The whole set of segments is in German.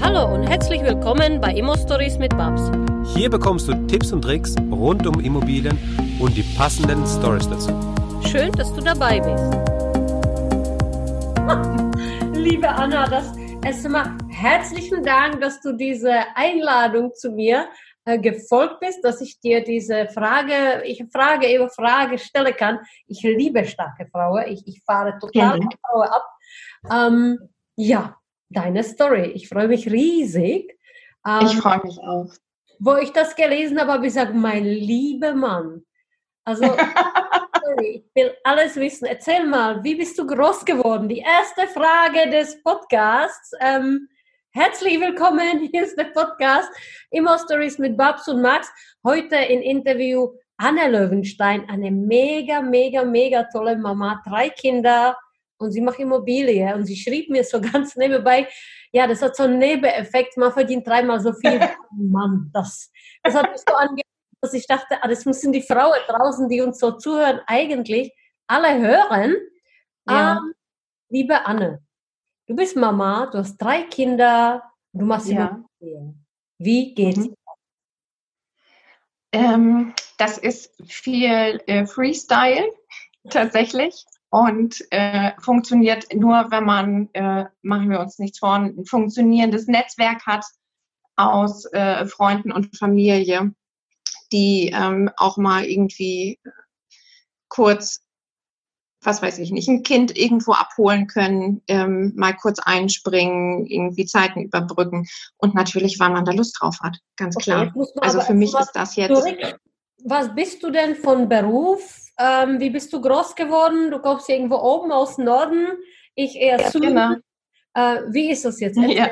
Hallo und herzlich willkommen bei Immo Stories mit Babs. Hier bekommst du Tipps und Tricks rund um Immobilien und die passenden Stories dazu. Schön, dass du dabei bist. Liebe Anna, das erstmal herzlichen Dank, dass du diese Einladung zu mir äh, gefolgt bist, dass ich dir diese Frage, ich Frage über Frage stellen kann. Ich liebe starke Frauen. Ich, ich fahre total ja. Frauen ab. Ähm, ja, deine Story. Ich freue mich riesig. Ähm, ich freue mich auch. Wo ich das gelesen habe, habe ich gesagt, mein lieber Mann. Also, sorry, ich will alles wissen. Erzähl mal, wie bist du groß geworden? Die erste Frage des Podcasts. Ähm, herzlich willkommen, hier ist der Podcast Immer Stories mit Babs und Max. Heute in Interview Anne Löwenstein, eine mega, mega, mega tolle Mama, drei Kinder, und sie macht Immobilie. Und sie schrieb mir so ganz nebenbei, ja, das hat so einen Nebeneffekt, man verdient dreimal so viel. Mann, das, das hat mich so angehört, dass ich dachte, ah, das müssen die Frauen draußen, die uns so zuhören, eigentlich alle hören. Ja. Ähm, liebe Anne, du bist Mama, du hast drei Kinder, du machst ja. Immobilie. Wie geht's? Mhm. Ähm, das ist viel äh, Freestyle tatsächlich und äh, funktioniert nur, wenn man, äh, machen wir uns nichts vor, ein funktionierendes Netzwerk hat aus äh, Freunden und Familie, die ähm, auch mal irgendwie kurz, was weiß ich nicht, ein Kind irgendwo abholen können, ähm, mal kurz einspringen, irgendwie Zeiten überbrücken und natürlich, weil man da Lust drauf hat, ganz klar. Okay, also für mich ist das jetzt. Zurück. Was bist du denn von Beruf? Ähm, wie bist du groß geworden? Du kommst irgendwo oben aus Norden, ich eher ja, Süden. Genau. Äh, wie ist das jetzt? Ja.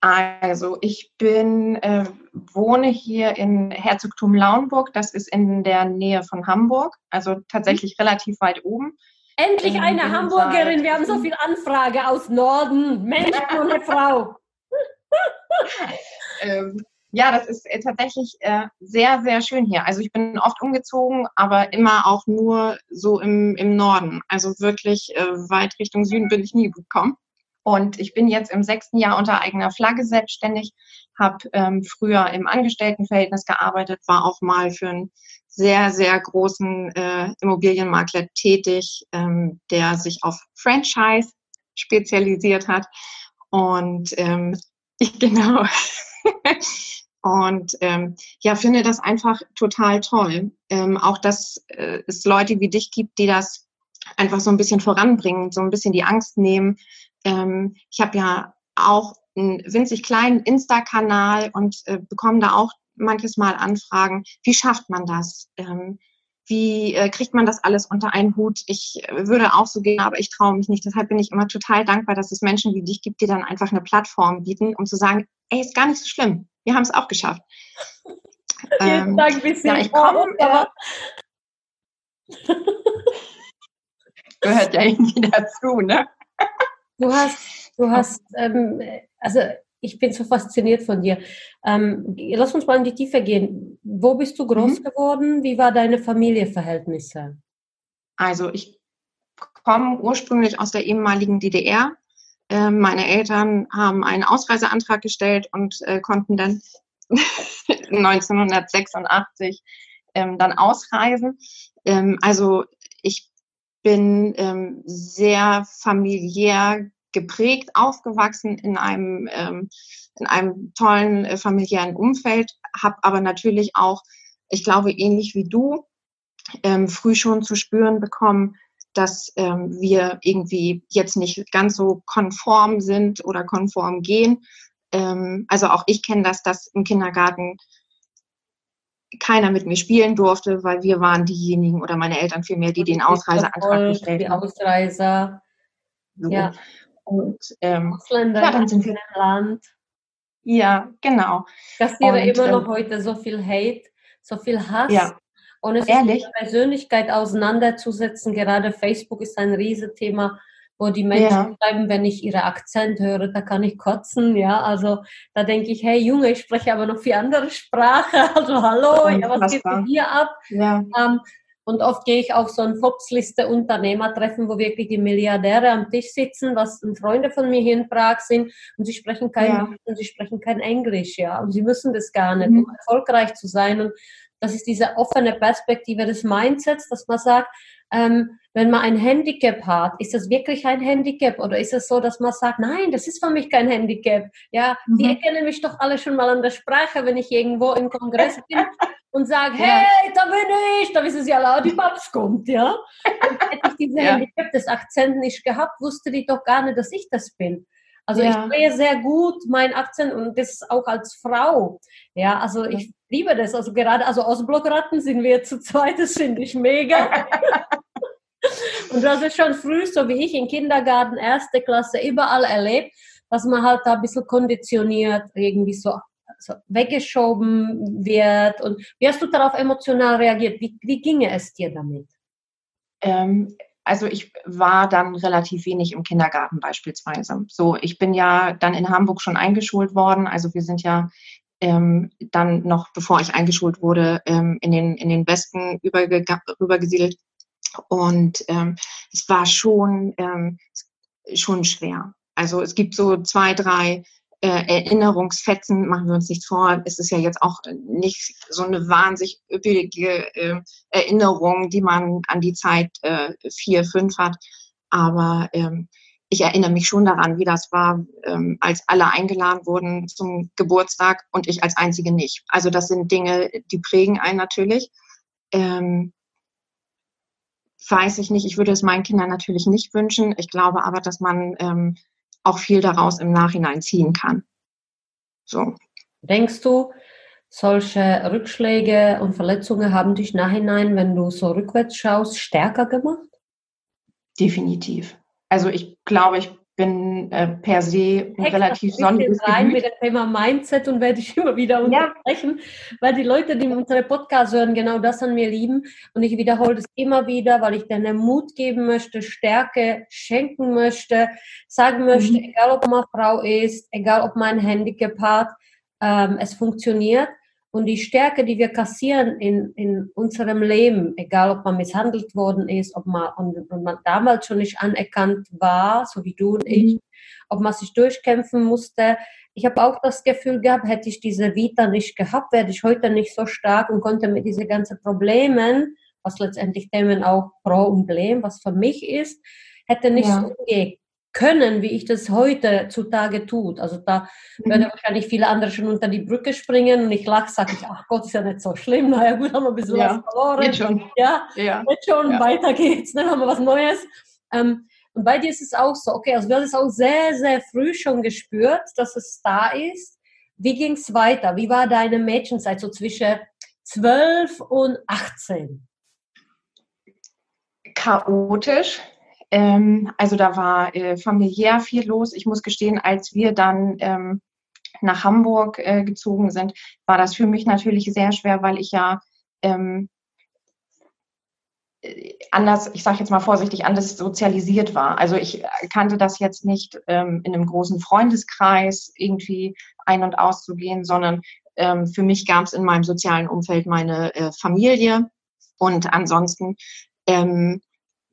Also ich bin, äh, wohne hier in Herzogtum Lauenburg, das ist in der Nähe von Hamburg, also tatsächlich mhm. relativ weit oben. Endlich eine Hamburgerin, wir haben so viel Anfrage aus Norden, Mensch ohne Frau. ähm, ja, das ist äh, tatsächlich äh, sehr, sehr schön hier. Also ich bin oft umgezogen, aber immer auch nur so im, im Norden. Also wirklich äh, weit Richtung Süden bin ich nie gekommen. Und ich bin jetzt im sechsten Jahr unter eigener Flagge selbstständig, habe ähm, früher im Angestelltenverhältnis gearbeitet, war auch mal für einen sehr, sehr großen äh, Immobilienmakler tätig, ähm, der sich auf Franchise spezialisiert hat. Und ähm, ich, genau. Und ähm, ja, finde das einfach total toll. Ähm, auch, dass äh, es Leute wie dich gibt, die das einfach so ein bisschen voranbringen, so ein bisschen die Angst nehmen. Ähm, ich habe ja auch einen winzig kleinen Insta-Kanal und äh, bekomme da auch manches Mal Anfragen, wie schafft man das? Ähm, wie äh, kriegt man das alles unter einen Hut? Ich äh, würde auch so gehen, aber ich traue mich nicht. Deshalb bin ich immer total dankbar, dass es Menschen wie dich gibt, die dann einfach eine Plattform bieten, um zu sagen, ey, ist gar nicht so schlimm wir haben es auch geschafft. ähm, Tag ein bisschen ja, ich komme, aber gehört ja irgendwie dazu, ne? Du hast, du hast, ähm, also ich bin so fasziniert von dir. Ähm, lass uns mal in die Tiefe gehen. Wo bist du groß mhm. geworden? Wie war deine Familienverhältnisse? Also ich komme ursprünglich aus der ehemaligen DDR. Ähm, meine Eltern haben einen Ausreiseantrag gestellt und äh, konnten dann 1986 ähm, dann ausreisen. Ähm, also ich bin ähm, sehr familiär geprägt aufgewachsen in einem, ähm, in einem tollen äh, familiären Umfeld, habe aber natürlich auch, ich glaube, ähnlich wie du, ähm, früh schon zu spüren bekommen, dass ähm, wir irgendwie jetzt nicht ganz so konform sind oder konform gehen. Ähm, also auch ich kenne das, dass im Kindergarten keiner mit mir spielen durfte, weil wir waren diejenigen oder meine Eltern vielmehr, die den Ausreiseantrag gestellt haben. Die Ausreiser. So. Ja. Und ähm, Ausländer ja, dann sind wir Land. Ja, genau. Dass dir immer noch ähm, heute so viel Hate, so viel Hass ja. Und es Ehrlich? ist mit Persönlichkeit auseinanderzusetzen. Gerade Facebook ist ein Riesenthema, wo die Menschen ja. schreiben, wenn ich ihre Akzent höre, da kann ich kotzen. Ja, also da denke ich, hey Junge, ich spreche aber noch viel andere Sprache. Also hallo, ja, was geht mit dir ab? Ja. Ähm, Und oft gehe ich auf so ein Forbes-Liste Unternehmertreffen, wo wirklich die Milliardäre am Tisch sitzen, was Freunde von mir hier in Prag sind und sie sprechen kein ja. und sie sprechen kein Englisch, ja. Und sie müssen das gar nicht, mhm. um erfolgreich zu sein. Und das ist diese offene Perspektive des Mindsets, dass man sagt, ähm, wenn man ein Handicap hat, ist das wirklich ein Handicap oder ist es so, dass man sagt, nein, das ist für mich kein Handicap. Ja, mhm. die erkennen mich doch alle schon mal an der Sprache, wenn ich irgendwo im Kongress bin und sage, hey, da bin ich, da wissen sie alle, die Babs kommt, ja. Und hätte ich diese ja. Handicap, das Akzent nicht gehabt, wusste die doch gar nicht, dass ich das bin. Also ja. ich drehe sehr gut meinen Akzent und das auch als Frau. Ja, also ich liebe das. Also gerade, also aus Blockratten sind wir zu zweit, das finde ich mega. und das ist schon früh, so wie ich, im Kindergarten, erste Klasse, überall erlebt, dass man halt da ein bisschen konditioniert, irgendwie so, so weggeschoben wird. Und wie hast du darauf emotional reagiert? Wie, wie ginge es dir damit? Ähm, also ich war dann relativ wenig im Kindergarten beispielsweise. So, ich bin ja dann in Hamburg schon eingeschult worden. Also wir sind ja ähm, dann noch, bevor ich eingeschult wurde, ähm, in, den, in den Westen rübergesiedelt. Und ähm, es war schon, ähm, schon schwer. Also es gibt so zwei, drei Erinnerungsfetzen, machen wir uns nichts vor, es ist ja jetzt auch nicht so eine wahnsinnig üppige äh, Erinnerung, die man an die Zeit äh, vier, fünf hat. Aber ähm, ich erinnere mich schon daran, wie das war, ähm, als alle eingeladen wurden zum Geburtstag und ich als einzige nicht. Also das sind Dinge, die prägen einen natürlich. Ähm, weiß ich nicht, ich würde es meinen Kindern natürlich nicht wünschen. Ich glaube aber, dass man ähm, auch viel daraus im Nachhinein ziehen kann. So. Denkst du, solche Rückschläge und Verletzungen haben dich nachhinein, wenn du so rückwärts schaust, stärker gemacht? Definitiv also ich glaube, ich bin äh, per se ein relativ sonniges rein mit dem Thema Mindset und werde ich immer wieder unterbrechen, ja. weil die Leute, die unsere Podcasts hören, genau das an mir lieben und ich wiederhole das immer wieder, weil ich denen Mut geben möchte, Stärke schenken möchte, sagen möchte, mhm. egal ob man Frau ist, egal ob man ein Handicap hat, ähm, es funktioniert und die Stärke, die wir kassieren in, in unserem Leben, egal ob man misshandelt worden ist, ob man, und, und man damals schon nicht anerkannt war, so wie du und ich, mhm. ob man sich durchkämpfen musste. Ich habe auch das Gefühl gehabt, hätte ich diese Vita nicht gehabt, wäre ich heute nicht so stark und konnte mit diesen ganzen Problemen, was letztendlich Themen auch Problem, was für mich ist, hätte nicht ja. so umgehen können, wie ich das heute zutage tut. Also da mhm. werden wahrscheinlich viele andere schon unter die Brücke springen und ich lache, sage ich, ach Gott, ist ja nicht so schlimm. Naja, gut, haben wir ein bisschen ja. was verloren. Jetzt schon. Ja, ja. jetzt schon, ja. weiter geht's, dann haben wir was Neues. Ähm, und bei dir ist es auch so, okay, also du hast es auch sehr, sehr früh schon gespürt, dass es da ist. Wie ging es weiter? Wie war deine Mädchenzeit so zwischen 12 und 18? Chaotisch ähm, also da war äh, familiär viel los. Ich muss gestehen, als wir dann ähm, nach Hamburg äh, gezogen sind, war das für mich natürlich sehr schwer, weil ich ja ähm, äh, anders, ich sage jetzt mal vorsichtig, anders sozialisiert war. Also ich kannte das jetzt nicht ähm, in einem großen Freundeskreis irgendwie ein- und auszugehen, sondern ähm, für mich gab es in meinem sozialen Umfeld meine äh, Familie und ansonsten ähm,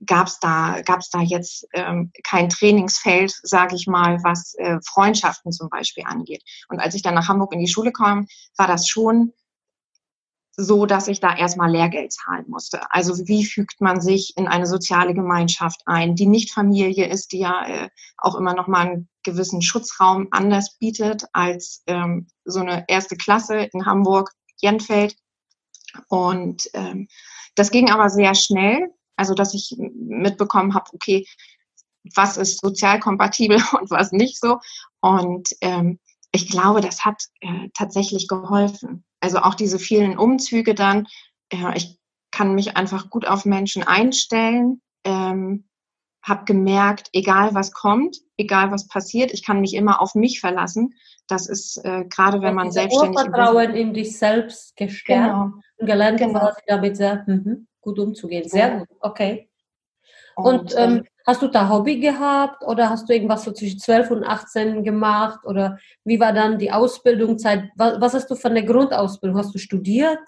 gab es da, gab's da jetzt ähm, kein Trainingsfeld, sage ich mal, was äh, Freundschaften zum Beispiel angeht. Und als ich dann nach Hamburg in die Schule kam, war das schon so, dass ich da erstmal Lehrgeld zahlen musste. Also wie fügt man sich in eine soziale Gemeinschaft ein, die nicht Familie ist, die ja äh, auch immer noch mal einen gewissen Schutzraum anders bietet als ähm, so eine erste Klasse in Hamburg, Jenfeld. Und ähm, das ging aber sehr schnell. Also, dass ich mitbekommen habe, okay, was ist sozial kompatibel und was nicht so. Und ähm, ich glaube, das hat äh, tatsächlich geholfen. Also auch diese vielen Umzüge dann. Äh, ich kann mich einfach gut auf Menschen einstellen. Ähm, habe gemerkt, egal was kommt, egal was passiert, ich kann mich immer auf mich verlassen. Das ist äh, gerade, wenn man selbstständig ist. Vertrauen in dich selbst gestärkt genau. und gelernt genau. quasi damit sehr, mhm gut umzugehen. Sehr gut, okay. Und, ähm, ähm, hast du da Hobby gehabt oder hast du irgendwas so zwischen 12 und 18 gemacht oder wie war dann die Ausbildungszeit? Was, was hast du von der Grundausbildung? Hast du studiert?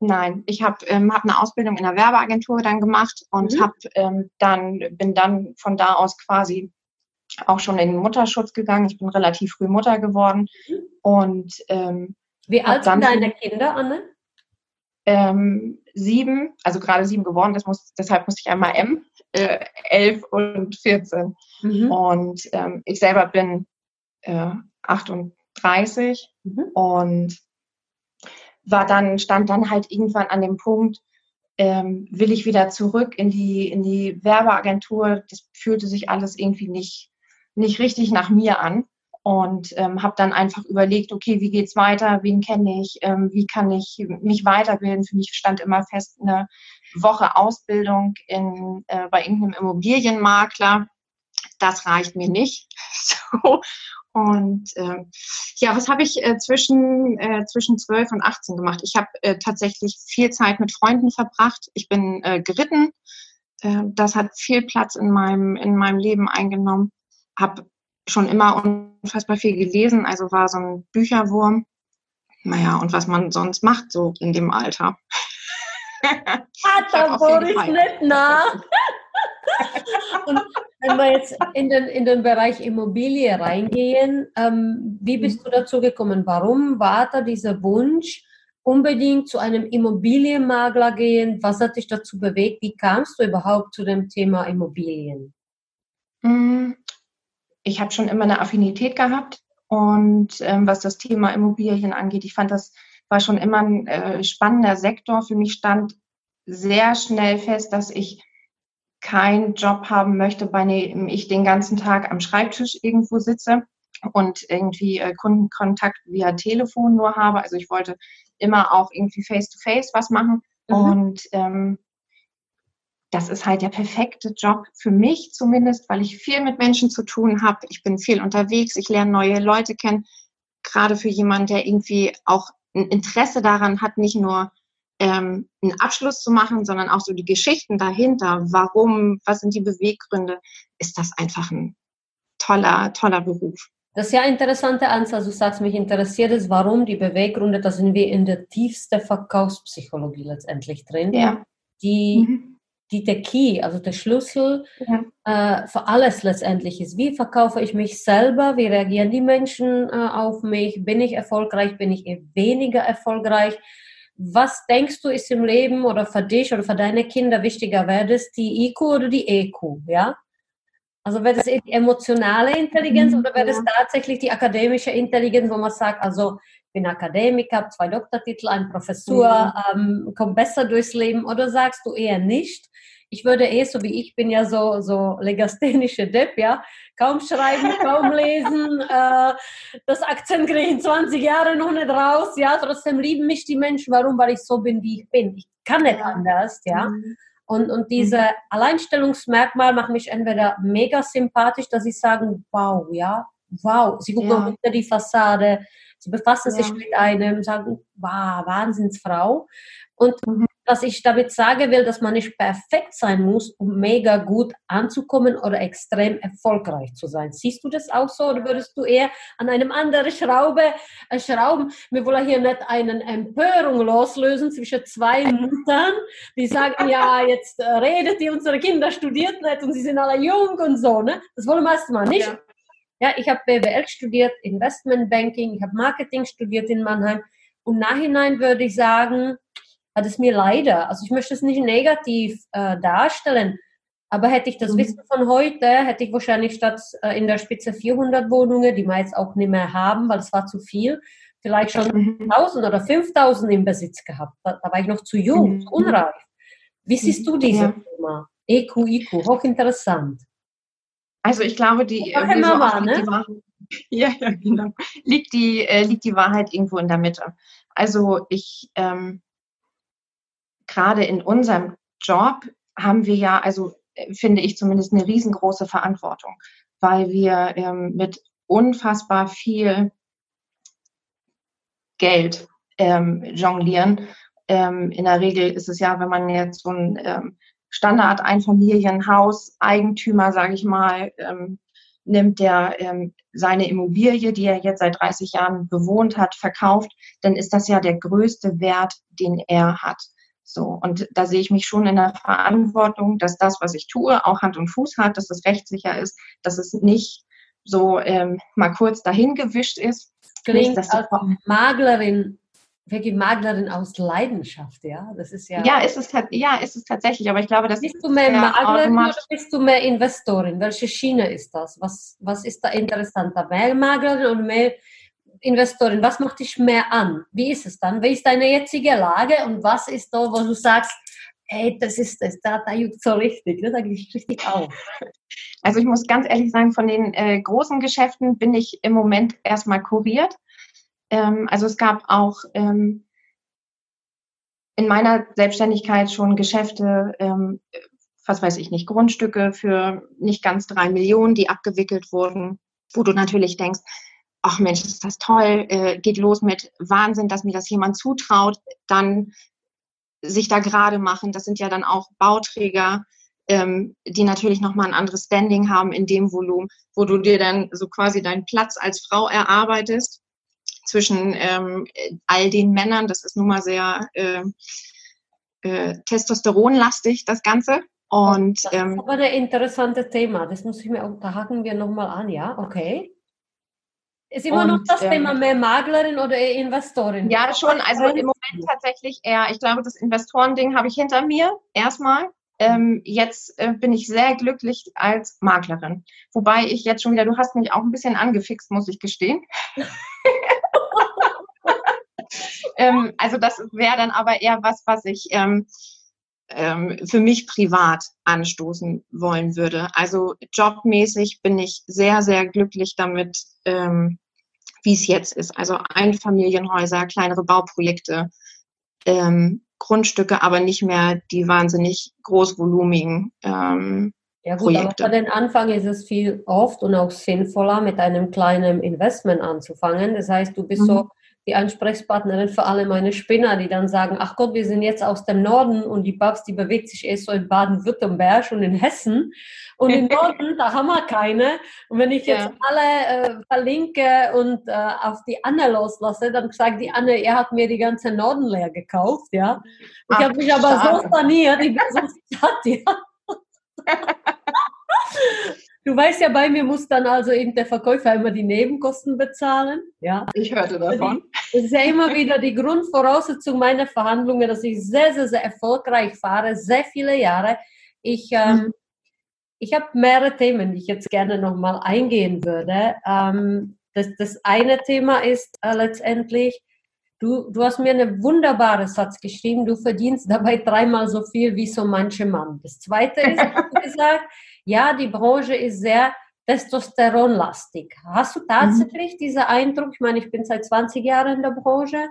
Nein, ich habe ähm, hab eine Ausbildung in der Werbeagentur dann gemacht und Mhm. hab, ähm, dann bin dann von da aus quasi auch schon in den Mutterschutz gegangen. Ich bin relativ früh Mutter geworden Mhm. und ähm, Wie alt sind deine Kinder, Anne? Ähm, sieben, also gerade sieben geworden, das muss, deshalb musste ich einmal M, äh, elf und 14. Mhm. Und ähm, ich selber bin äh, 38 Mhm. und war dann, stand dann halt irgendwann an dem Punkt, ähm, will ich wieder zurück in die, in die Werbeagentur. Das fühlte sich alles irgendwie nicht, nicht richtig nach mir an. Und ähm, habe dann einfach überlegt, okay, wie geht's weiter? Wen kenne ich? Ähm, wie kann ich mich weiterbilden? Für mich stand immer fest eine Woche Ausbildung in, äh, bei irgendeinem Immobilienmakler. Das reicht mir nicht. So. Und ähm, ja, was habe ich äh, zwischen, äh, zwischen 12 und 18 gemacht? Ich habe äh, tatsächlich viel Zeit mit Freunden verbracht. Ich bin äh, geritten. Äh, das hat viel Platz in meinem, in meinem Leben eingenommen. Habe schon immer unfassbar viel gelesen, also war so ein Bücherwurm. Naja, und was man sonst macht, so in dem Alter. Viel Boris nach. Und wenn wir jetzt in den, in den Bereich Immobilie reingehen, ähm, wie bist du dazu gekommen? Warum war da dieser Wunsch, unbedingt zu einem Immobilienmakler gehen? Was hat dich dazu bewegt? Wie kamst du überhaupt zu dem Thema Immobilien? Mm, Ich habe schon immer eine Affinität gehabt und ähm, was das Thema Immobilien angeht, ich fand das war schon immer ein äh, spannender Sektor. Für mich stand sehr schnell fest, dass ich keinen Job haben möchte, bei dem ich den ganzen Tag am Schreibtisch irgendwo sitze und irgendwie äh, Kundenkontakt via Telefon nur habe. Also ich wollte immer auch irgendwie face-to-face was machen. Mhm. Und ähm, das ist halt der perfekte Job für mich zumindest, weil ich viel mit Menschen zu tun habe. Ich bin viel unterwegs, ich lerne neue Leute kennen. Gerade für jemanden, der irgendwie auch ein Interesse daran hat, nicht nur ähm, einen Abschluss zu machen, sondern auch so die Geschichten dahinter. Warum, was sind die Beweggründe? Ist das einfach ein toller, toller Beruf. Das ist ja ein interessanter Ansatz. Du sagst, mich interessiert es, warum die Beweggründe, da sind wir in der tiefsten Verkaufspsychologie letztendlich drin. Ja. Die, Mhm. Die der Key, also der Schlüssel Ja. äh, für alles letztendlich ist. Wie verkaufe ich mich selber? Wie reagieren die Menschen äh, auf mich? Bin ich erfolgreich? Bin ich weniger erfolgreich? Was denkst du ist im Leben oder für dich oder für deine Kinder wichtiger? Wäre das die IQ oder die EQ? Ja? Also wäre das die emotionale Intelligenz Mhm, oder wäre das tatsächlich die akademische Intelligenz, wo man sagt, also bin Akademiker, habe zwei Doktortitel, eine Professur, ähm, komme besser durchs Leben oder sagst du eher nicht? Ich würde eher so wie ich bin ja so so legasthenische Depp, ja, kaum schreiben, kaum lesen, äh, das Akzent kriege ich in 20 Jahren noch nicht raus, ja, trotzdem lieben mich die Menschen, warum? Weil ich so bin, wie ich bin. Ich kann nicht Ja. anders, ja. Mhm. Und, und diese Alleinstellungsmerkmal macht mich entweder mega sympathisch, dass sie sagen, wow, ja, wow, sie gucken Ja. unter die Fassade, sie befassen sich Ja. mit einem, sagen, wow, Wahnsinnsfrau. Und Mhm. was ich damit sagen will, dass man nicht perfekt sein muss, um mega gut anzukommen oder extrem erfolgreich zu sein. Siehst du das auch so oder würdest du eher an einem anderen Schraube äh, schrauben? Wir wollen hier nicht eine Empörung loslösen zwischen zwei Müttern, die sagen, ja, jetzt äh, redet ihr, unsere Kinder studiert nicht und sie sind alle jung und so. Ne? Das wollen wir erstmal nicht. Ja. Ja, ich habe BWL studiert, Investmentbanking, ich habe Marketing studiert in Mannheim. Und nachhinein würde ich sagen, hat es mir leider, also ich möchte es nicht negativ äh, darstellen, aber hätte ich das Mhm. Wissen von heute, hätte ich wahrscheinlich statt äh, in der Spitze 400 Wohnungen, die wir jetzt auch nicht mehr haben, weil es war zu viel, vielleicht schon Mhm. 1000 oder 5000 im Besitz gehabt. Da, da war ich noch zu jung, Mhm. unreif. Wie siehst du dieses Ja. Thema? EQ, IQ, hochinteressant. Also ich glaube, die, Sag wie so liegt ne? die Wahrheit, ja, ja, genau. liegt, die, äh, liegt die Wahrheit irgendwo in der Mitte. Also ich, ähm, gerade in unserem Job haben wir ja, also äh, finde ich zumindest eine riesengroße Verantwortung, weil wir ähm, mit unfassbar viel Geld ähm, jonglieren. Ähm, in der Regel ist es ja, wenn man jetzt so ein ähm, Standard Einfamilienhaus Eigentümer, sage ich mal, ähm, nimmt der ähm, seine Immobilie, die er jetzt seit 30 Jahren bewohnt hat, verkauft, dann ist das ja der größte Wert, den er hat. So, und da sehe ich mich schon in der Verantwortung, dass das, was ich tue, auch Hand und Fuß hat, dass es rechtssicher ist, dass es nicht so ähm, mal kurz dahin gewischt ist. Klingt als Maklerin wirklich Maklerin aus Leidenschaft, ja? Das ist ja. Ja, ist es, ja, ist es tatsächlich, aber ich glaube, das bist du mehr Maklerin oder bist du mehr Investorin? Welche Schiene ist das? Was, was ist da interessanter? Mehr Maklerin oder mehr Investorin? Was macht dich mehr an? Wie ist es dann? Wie ist deine jetzige Lage und was ist da, wo du sagst, ey, das ist das, da, da juckt so richtig, ne? da gehe ich richtig auf. Also ich muss ganz ehrlich sagen, von den äh, großen Geschäften bin ich im Moment erstmal kuriert. Ähm, also es gab auch ähm, in meiner Selbstständigkeit schon Geschäfte, ähm, was weiß ich nicht, Grundstücke für nicht ganz drei Millionen, die abgewickelt wurden, wo du natürlich denkst, ach Mensch, ist das toll, äh, geht los mit Wahnsinn, dass mir das jemand zutraut, dann sich da gerade machen. Das sind ja dann auch Bauträger, ähm, die natürlich nochmal ein anderes Standing haben in dem Volumen, wo du dir dann so quasi deinen Platz als Frau erarbeitest zwischen ähm, all den Männern. Das ist nun mal sehr äh, äh, testosteronlastig, das Ganze. Und, das ist ähm, aber ein interessantes Thema. Das muss ich mir, da haken wir nochmal an, ja? Okay. Ist immer und, noch das ähm, Thema mehr Maklerin oder eher Investorin? Ja, schon. Also im Moment tatsächlich eher, ich glaube, das Investorending habe ich hinter mir erstmal. Ähm, jetzt äh, bin ich sehr glücklich als Maklerin. Wobei ich jetzt schon wieder, du hast mich auch ein bisschen angefixt, muss ich gestehen. ähm, also das wäre dann aber eher was, was ich ähm, ähm, für mich privat anstoßen wollen würde. Also jobmäßig bin ich sehr, sehr glücklich damit, ähm, wie es jetzt ist. Also Einfamilienhäuser, kleinere Bauprojekte, ähm, Grundstücke, aber nicht mehr die wahnsinnig großvolumigen ähm, ja gut, Projekte. aber für den Anfang ist es viel oft und auch sinnvoller, mit einem kleinen Investment anzufangen. Das heißt, du bist mhm. so die Ansprechpartnerin für alle meine Spinner, die dann sagen, ach Gott, wir sind jetzt aus dem Norden und die Babs, die bewegt sich erst so in Baden-Württemberg und in Hessen. Und im Norden, da haben wir keine. Und wenn ich jetzt ja. alle äh, verlinke und äh, auf die Anne loslasse, dann sagt die Anne, er hat mir die ganze Norden leer gekauft, ja. Ich habe mich aber schade. so saniert, ich bin so satt, ja. Du weißt ja, bei mir muss dann also eben der Verkäufer immer die Nebenkosten bezahlen. Ja. Ich hörte davon. Das ist ja immer wieder die Grundvoraussetzung meiner Verhandlungen, dass ich sehr, sehr, sehr erfolgreich fahre, sehr viele Jahre. Ich, ähm, mhm. ich habe mehrere Themen, die ich jetzt gerne nochmal eingehen würde. Ähm, das, das eine Thema ist äh, letztendlich, du, du hast mir einen wunderbaren Satz geschrieben, du verdienst dabei dreimal so viel wie so manche Mann. Das zweite ist, du gesagt, ja, die Branche ist sehr testosteronlastig. Hast du tatsächlich mhm. diesen Eindruck? Ich meine, ich bin seit 20 Jahren in der Branche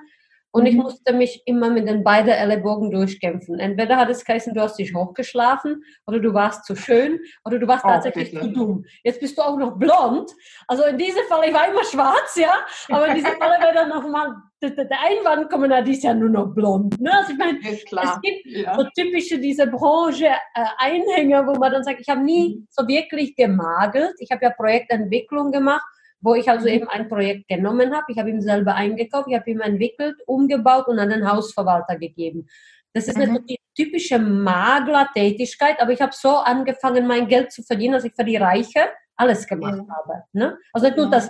und ich mhm. musste mich immer mit den beiden Ellenbogen durchkämpfen. Entweder hat es geheißen, du hast dich hochgeschlafen oder du warst zu schön oder du warst oh, tatsächlich bitte. zu dumm. Jetzt bist du auch noch blond. Also in diesem Fall, ich war immer schwarz, ja, aber in diesem Fall wäre dann nochmal der Einwand kommen, na, die ist ja nur noch blond. Ne? Also ich meine, es gibt ja. so typische diese Branche äh, Einhänger, wo man dann sagt, ich habe nie mhm. so wirklich gemagelt. Ich habe ja Projektentwicklung gemacht wo ich also mhm. eben ein Projekt genommen habe. Ich habe ihm selber eingekauft, ich habe ihm entwickelt, umgebaut und an den Hausverwalter gegeben. Das ist mhm. eine typische Magler-Tätigkeit, aber ich habe so angefangen, mein Geld zu verdienen, dass ich für die Reiche alles gemacht mhm. habe. Ne? Also nicht nur das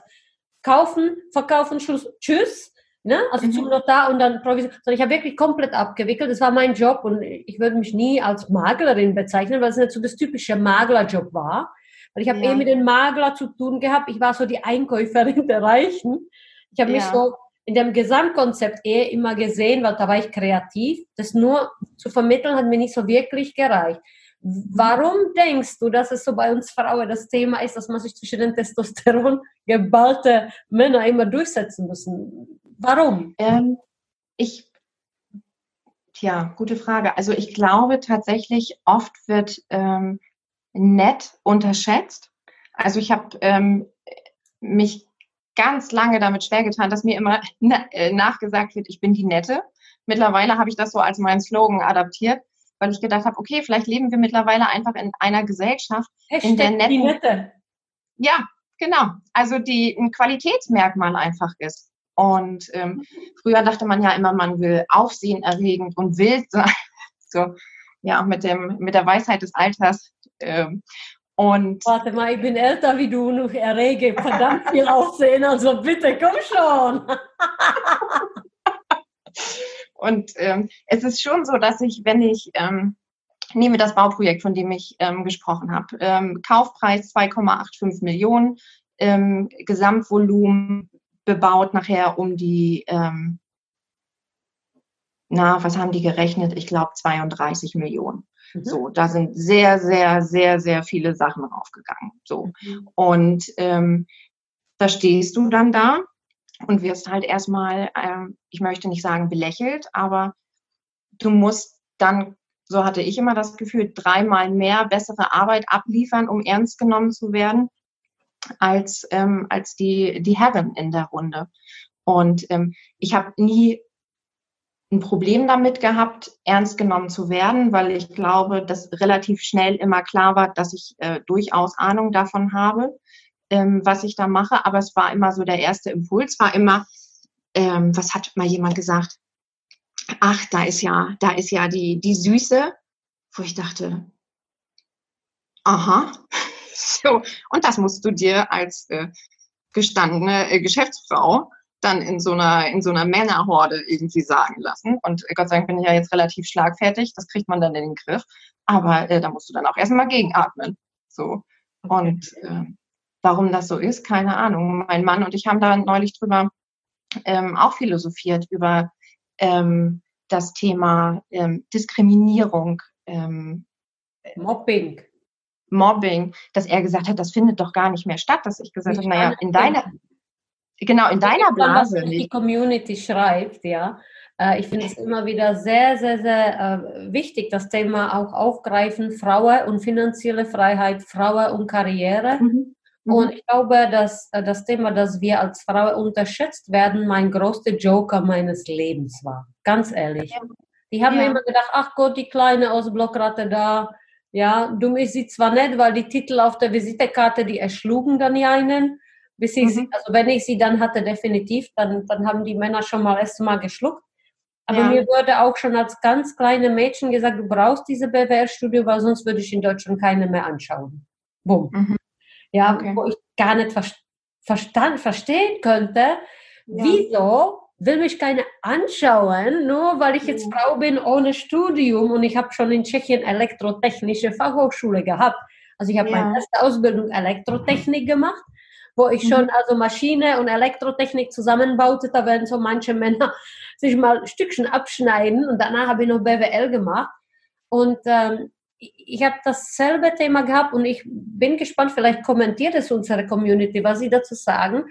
Kaufen, Verkaufen, Schluss, Tschüss, Ne? Also mhm. zum Notar und dann Provision. Sondern ich habe wirklich komplett abgewickelt. Das war mein Job und ich würde mich nie als Maklerin bezeichnen, weil es nicht so das typische Maklerjob war. Weil ich habe ja. eh mit dem Makler zu tun gehabt. Ich war so die Einkäuferin der Reichen. Ich habe ja. mich so in dem Gesamtkonzept eher immer gesehen, weil da war ich kreativ. Das nur zu vermitteln hat mir nicht so wirklich gereicht. Warum denkst du, dass es so bei uns Frauen das Thema ist, dass man sich zwischen den Testosteron geballte Männer immer durchsetzen müssen? Warum? Ähm, ich, tja, gute Frage. Also ich glaube tatsächlich, oft wird ähm, nett unterschätzt. Also ich habe ähm, mich ganz lange damit schwer getan, dass mir immer äh, nachgesagt wird, ich bin die Nette. Mittlerweile habe ich das so als meinen Slogan adaptiert, weil ich gedacht habe, okay, vielleicht leben wir mittlerweile einfach in einer Gesellschaft, Hashtag in der netten, Ja, genau. Also die ein Qualitätsmerkmal einfach ist. Und ähm, früher dachte man ja immer, man will aufsehenerregend und wild sein. So, ja, mit dem, mit der Weisheit des Alters. Ähm, und Warte mal, ich bin älter wie du und ich errege verdammt viel Aufsehen, also bitte komm schon. und ähm, es ist schon so, dass ich, wenn ich ähm, nehme das Bauprojekt, von dem ich ähm, gesprochen habe, ähm, Kaufpreis 2,85 Millionen, Gesamtvolumen bebaut nachher um die, ähm, na, was haben die gerechnet? Ich glaube 32 Millionen. Mhm. So, da sind sehr, sehr, sehr, sehr viele Sachen raufgegangen. So. Mhm. Und ähm, da stehst du dann da und wirst halt erstmal, ähm, ich möchte nicht sagen belächelt, aber du musst dann, so hatte ich immer das Gefühl, dreimal mehr bessere Arbeit abliefern, um ernst genommen zu werden, als, ähm, als die, die Herren in der Runde. Und ähm, ich habe nie ein Problem damit gehabt, ernst genommen zu werden, weil ich glaube, dass relativ schnell immer klar war, dass ich äh, durchaus Ahnung davon habe, ähm, was ich da mache. Aber es war immer so der erste Impuls, war immer, ähm, was hat mal jemand gesagt? Ach, da ist ja, da ist ja die, die Süße, wo ich dachte, aha, so, und das musst du dir als äh, gestandene äh, Geschäftsfrau dann in so einer, in so einer Männerhorde irgendwie sagen lassen. Und Gott sei Dank bin ich ja jetzt relativ schlagfertig, das kriegt man dann in den Griff. Aber äh, da musst du dann auch erstmal gegenatmen. So. Und äh, warum das so ist, keine Ahnung. Mein Mann und ich haben da neulich drüber ähm, auch philosophiert, über ähm, das Thema ähm, Diskriminierung. Ähm, Mobbing. Mobbing, dass er gesagt hat, das findet doch gar nicht mehr statt, dass ich gesagt habe, naja, in deiner, Genau, in deiner Blase. Was die Community schreibt, ja. Äh, ich finde es immer wieder sehr, sehr, sehr äh, wichtig, das Thema auch aufgreifen, Frauen und finanzielle Freiheit, Frauen und Karriere. Mhm. Mhm. Und ich glaube, dass äh, das Thema, dass wir als Frauen unterschätzt werden, mein größter Joker meines Lebens war. Ganz ehrlich. Die haben ja. mir immer gedacht, ach Gott, die kleine Ausblockratte da. Ja, dumm ist sie zwar nicht, weil die Titel auf der Visitekarte, die erschlugen dann ja einen. Bis ich, mhm. also wenn ich sie dann hatte, definitiv, dann, dann haben die Männer schon mal erst mal geschluckt. Aber ja. mir wurde auch schon als ganz kleine Mädchen gesagt, du brauchst diese BWR-Studie, weil sonst würde ich in Deutschland keine mehr anschauen. Bumm. Mhm. Ja, okay. wo ich gar nicht ver verstand, verstehen könnte, ja. wieso will mich keine anschauen, nur weil ich jetzt mhm. Frau bin ohne Studium und ich habe schon in Tschechien elektrotechnische Fachhochschule gehabt. Also ich habe ja. meine erste Ausbildung Elektrotechnik gemacht wo ich schon mhm. also Maschine und Elektrotechnik zusammenbaute. Da werden so manche Männer sich mal Stückchen abschneiden und danach habe ich noch BWL gemacht. Und ähm, ich habe dasselbe Thema gehabt und ich bin gespannt, vielleicht kommentiert es unsere Community, was sie dazu sagen.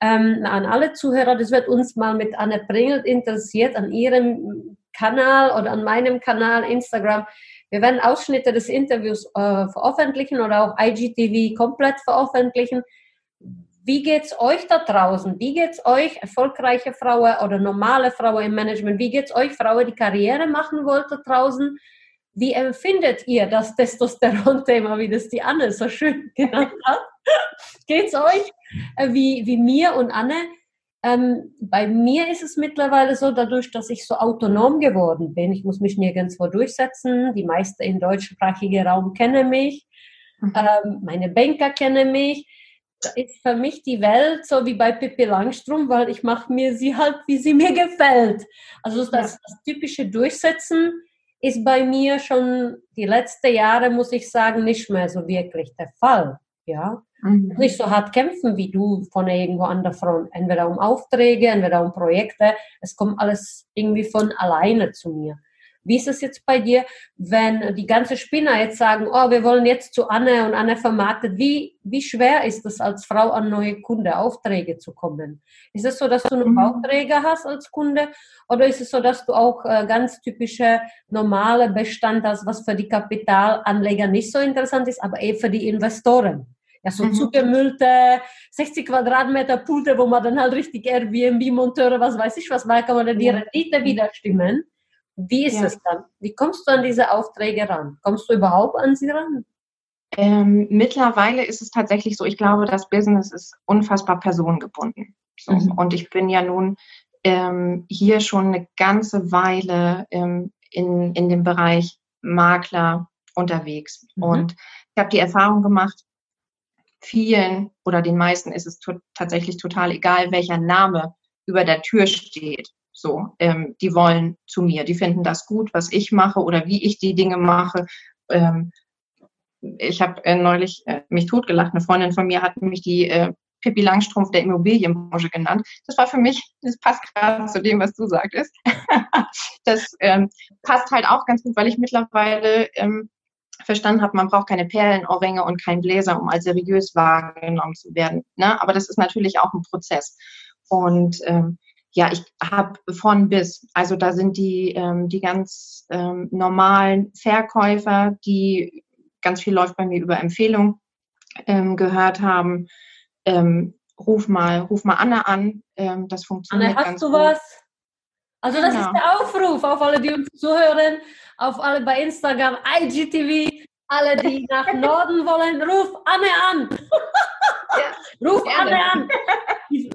Ähm, an alle Zuhörer, das wird uns mal mit Anne Pringelt interessiert, an ihrem Kanal oder an meinem Kanal Instagram. Wir werden Ausschnitte des Interviews äh, veröffentlichen oder auch IGTV komplett veröffentlichen. Wie geht's euch da draußen? Wie geht's euch, erfolgreiche Frauen oder normale Frauen im Management? Wie geht's euch, Frauen, die Karriere machen wollt da draußen? Wie empfindet ihr das Testosteron-Thema, wie das die Anne so schön genannt hat? geht's euch äh, wie, wie mir und Anne? Ähm, bei mir ist es mittlerweile so, dadurch, dass ich so autonom geworden bin, ich muss mich nirgendwo durchsetzen, die meisten im deutschsprachigen Raum kennen mich, mhm. ähm, meine Banker kennen mich, ist für mich die Welt so wie bei Pippi Langstrom, weil ich mache mir sie halt, wie sie mir gefällt. Also das, das typische Durchsetzen ist bei mir schon die letzten Jahre, muss ich sagen, nicht mehr so wirklich der Fall. Ja, mhm. nicht so hart kämpfen wie du von irgendwo an der Front. Entweder um Aufträge, entweder um Projekte. Es kommt alles irgendwie von alleine zu mir. Wie ist es jetzt bei dir, wenn die ganze Spinner jetzt sagen, oh, wir wollen jetzt zu Anne und Anne vermarktet. Wie, wie schwer ist es als Frau an neue Kunde, Aufträge zu kommen? Ist es so, dass du einen mhm. Aufträge hast als Kunde oder ist es so, dass du auch äh, ganz typische normale Bestand hast, was für die Kapitalanleger nicht so interessant ist, aber eben für die Investoren? Ja, so mhm. zugemüllte 60 Quadratmeter Pulte, wo man dann halt richtig Airbnb-Monteure, was weiß ich was, mal kann man dann die Rendite wieder stimmen. Wie ist ja. es dann? Wie kommst du an diese Aufträge ran? Kommst du überhaupt an sie ran? Ähm, mittlerweile ist es tatsächlich so, ich glaube, das Business ist unfassbar personengebunden. So. Mhm. Und ich bin ja nun ähm, hier schon eine ganze Weile ähm, in, in dem Bereich Makler unterwegs. Mhm. Und ich habe die Erfahrung gemacht, vielen oder den meisten ist es to tatsächlich total egal, welcher Name über der Tür steht. So, ähm, die wollen zu mir, die finden das gut, was ich mache oder wie ich die Dinge mache. Ähm, ich habe äh, neulich äh, mich totgelacht. Eine Freundin von mir hat mich die äh, Pippi Langstrumpf der Immobilienbranche genannt. Das war für mich, das passt gerade zu dem, was du sagtest. das ähm, passt halt auch ganz gut, weil ich mittlerweile ähm, verstanden habe, man braucht keine Perlenohrringe und kein Bläser, um als seriös wahrgenommen zu werden. Ne? Aber das ist natürlich auch ein Prozess. Und ähm, ja, ich habe von bis, also da sind die, ähm, die ganz ähm, normalen Verkäufer, die ganz viel läuft bei mir über Empfehlung, ähm, gehört haben. Ähm, ruf mal, ruf mal Anne an. Ähm, das funktioniert Anne, hast ganz du gut. was? Also das Genau. ist der Aufruf auf alle, die uns zuhören, auf alle bei Instagram, IGTV, alle, die nach Norden wollen, ruf Anne an. ruf gerne. Anne an.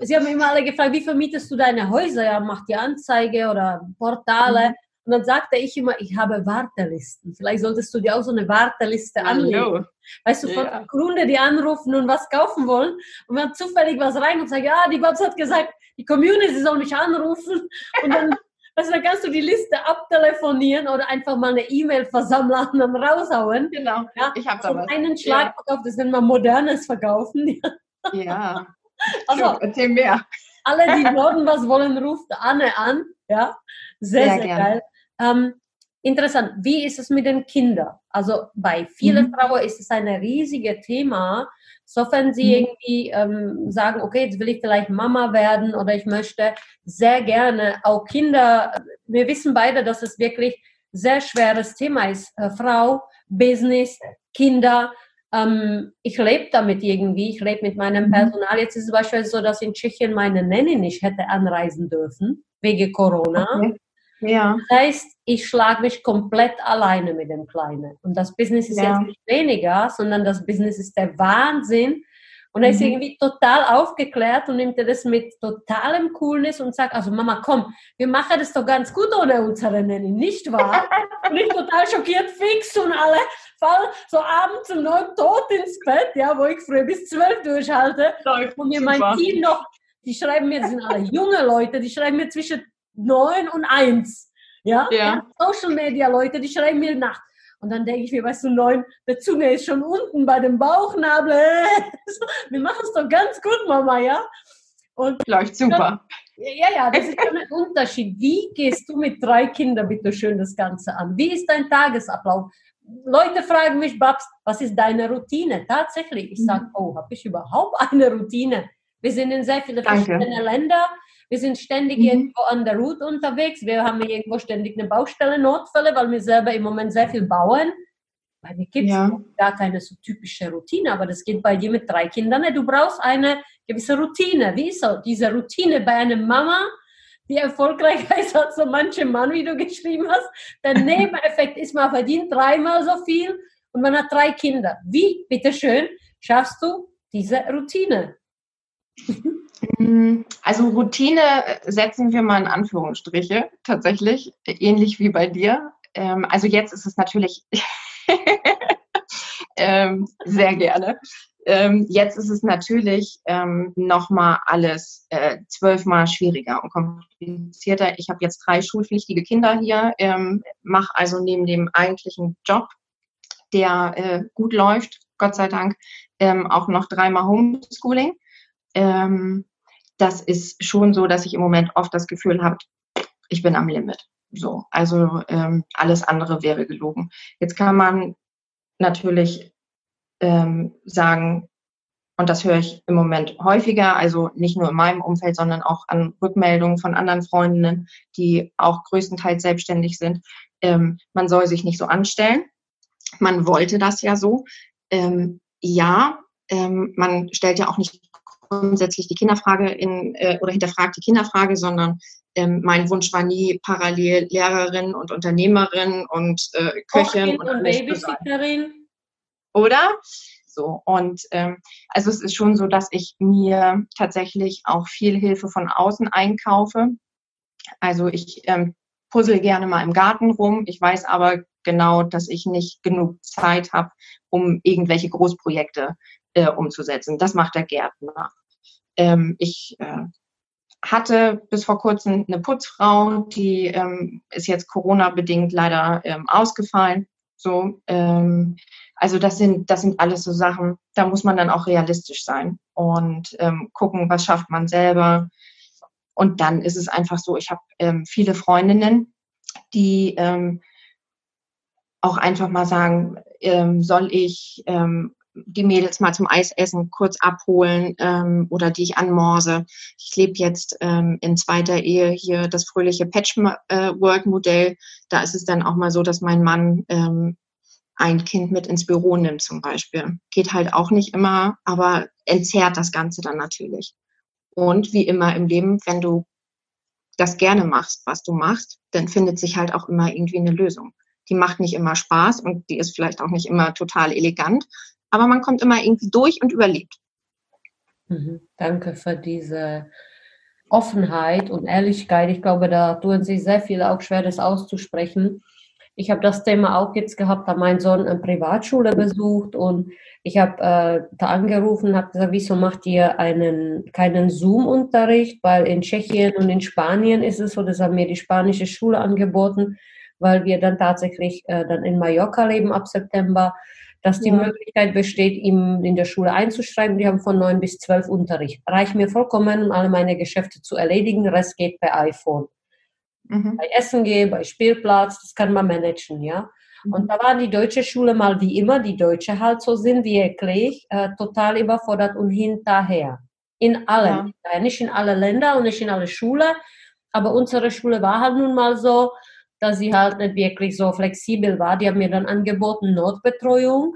Sie haben immer alle gefragt, wie vermietest du deine Häuser? Ja, mach die Anzeige oder Portale. Mhm. Und dann sagte ich immer, ich habe Wartelisten. Vielleicht solltest du dir auch so eine Warteliste anlegen. Hallo. Weißt du, von Ja. Kunden, die anrufen und was kaufen wollen und wenn zufällig was reinkommt und sagt, ja, die Babs hat gesagt, die Community soll mich anrufen und dann, du, dann kannst du die Liste abtelefonieren oder einfach mal eine E-Mail versammeln und dann raushauen. Genau. Ja, Ich habe da was. einen Schlag verkauft, das nennt man modernes Verkaufen. Ja. Also Schön, erzähl mehr. alle, die Norden was wollen, ruft Anne an. Ja, sehr, Sehr sehr, geil. Ähm, interessant, wie ist es mit den Kindern? Also bei vielen Mhm. Frauen ist es ein riesiges Thema, sofern sie Mhm. irgendwie ähm, sagen, okay, jetzt will ich vielleicht Mama werden oder ich möchte sehr gerne auch Kinder. Wir wissen beide, dass es wirklich sehr schweres Thema ist. Äh, Frau, Business, Kinder. Ähm, ich lebe damit irgendwie, ich lebe mit meinem Mhm. Personal. Jetzt ist es beispielsweise so, dass in Tschechien meine Nanny nicht hätte anreisen dürfen, wegen Corona. Okay. Ja. Das heißt, ich schlage mich komplett alleine mit dem Kleinen. Und das Business ist Ja. jetzt nicht weniger, sondern das Business ist der Wahnsinn. Und er ist Mhm. irgendwie total aufgeklärt und nimmt das mit totalem Coolness und sagt, also Mama, komm, wir machen das doch ganz gut ohne unsere Nanny, nicht wahr? und ich total schockiert, fix und alle fallen so abends um neun tot ins Bett, ja, wo ich früher bis zwölf durchhalte. Läuft. Und mir mein. Team noch, die schreiben mir, das sind alle junge Leute, die schreiben mir zwischen neun und eins. Ja? Ja. Social Media Leute, die schreiben mir nach. Und dann denke ich mir, weißt du, neun, der Zunge ist schon unten bei dem Bauchnabel. Wir machen es doch ganz gut, Mama, ja? Und Läuft super. ja, ja, das ist schon ein Unterschied. Wie gehst du mit drei Kindern bitte schön das Ganze an? Wie ist dein Tagesablauf? Leute fragen mich, Babs, was ist deine Routine? Tatsächlich, ich sage, oh, habe ich überhaupt eine Routine? Wir sind in sehr viele verschiedene Länder. Wir sind ständig Mhm. irgendwo an der Route unterwegs. Wir haben irgendwo ständig eine Baustelle, Notfälle, weil wir selber im Moment sehr viel bauen. Bei mir gibt es Ja. gar keine so typische Routine, aber das geht bei dir mit drei Kindern. nicht. Du brauchst eine gewisse Routine. Wie ist so diese Routine bei einer Mama, die erfolgreich ist als so manche Mann, wie du geschrieben hast? Der Nebeneffekt ist, man verdient dreimal so viel und man hat drei Kinder. Wie, bitteschön, schaffst du diese Routine? Also Routine äh, setzen wir mal in Anführungsstriche, tatsächlich, äh, ähnlich wie bei dir. Ähm, also jetzt ist es natürlich ähm, sehr gerne. Ähm, jetzt ist es natürlich ähm, nochmal alles äh, zwölfmal schwieriger und komplizierter. Ich habe jetzt drei schulpflichtige Kinder hier, mache also neben dem eigentlichen Job, der äh, gut läuft, Gott sei Dank, auch noch dreimal Homeschooling. Ähm, das ist schon so, dass ich im Moment oft das Gefühl habe, ich bin am Limit. So, also ähm, alles andere wäre gelogen. Jetzt kann man natürlich ähm, sagen, und das höre ich im Moment häufiger, also nicht nur in meinem Umfeld, sondern auch an Rückmeldungen von anderen Freundinnen, die auch größtenteils selbstständig sind, ähm, man soll sich nicht so anstellen. Man wollte das ja so. Ähm, ja, ähm, man stellt ja auch nicht grundsätzlich die Kinderfrage in, äh, oder hinterfragt die Kinderfrage, sondern ähm, mein Wunsch war nie parallel Lehrerin und Unternehmerin und äh, Köchin und und. Babysitterin? oder? So, und ähm, also es ist schon so, dass ich mir tatsächlich auch viel Hilfe von außen einkaufe. Also ich ähm, puzzle gerne mal im Garten rum. Ich weiß aber genau, dass ich nicht genug Zeit habe, um irgendwelche Großprojekte äh, umzusetzen. Das macht der Gärtner. Ähm, ich äh, hatte bis vor kurzem eine Putzfrau, die ähm, ist jetzt Corona-bedingt leider ähm, ausgefallen. So, ähm, also das sind, das sind alles so Sachen, da muss man dann auch realistisch sein und ähm, gucken, was schafft man selber. Und dann ist es einfach so, ich habe ähm, viele Freundinnen, die ähm, auch einfach mal sagen, ähm, soll ich ähm, die Mädels mal zum Eisessen kurz abholen ähm, oder die ich anmorse. Ich lebe jetzt ähm, in zweiter Ehe hier das fröhliche Patchwork-Modell. Da ist es dann auch mal so, dass mein Mann ähm, ein Kind mit ins Büro nimmt zum Beispiel. Geht halt auch nicht immer, aber entzerrt das Ganze dann natürlich. Und wie immer im Leben, wenn du das gerne machst, was du machst, dann findet sich halt auch immer irgendwie eine Lösung. Die macht nicht immer Spaß und die ist vielleicht auch nicht immer total elegant, aber man kommt immer irgendwie durch und überlebt. Mhm. Danke für diese Offenheit und Ehrlichkeit. Ich glaube, da tun sich sehr viele auch schwer, das auszusprechen. Ich habe das Thema auch jetzt gehabt, da mein Sohn eine Privatschule besucht und ich habe äh, da angerufen habe gesagt, wieso macht ihr einen, keinen Zoom-Unterricht? Weil in Tschechien und in Spanien ist es so, das haben mir die spanische Schule angeboten, weil wir dann tatsächlich äh, dann in Mallorca leben ab September dass die ja. Möglichkeit besteht, ihm in der Schule einzuschreiben. Die haben von neun bis zwölf Unterricht. Reicht mir vollkommen, um alle meine Geschäfte zu erledigen. Der Rest geht per iPhone. Mhm. Bei Essen gehen, bei Spielplatz, das kann man managen, ja. Mhm. Und da war die deutsche Schule mal wie immer, die Deutsche halt so sind, wie erklärt, äh, total überfordert und hinterher. In allen. Ja. Nicht in alle Länder und nicht in alle Schulen. Aber unsere Schule war halt nun mal so, dass sie halt nicht wirklich so flexibel war. Die haben mir dann angeboten Notbetreuung.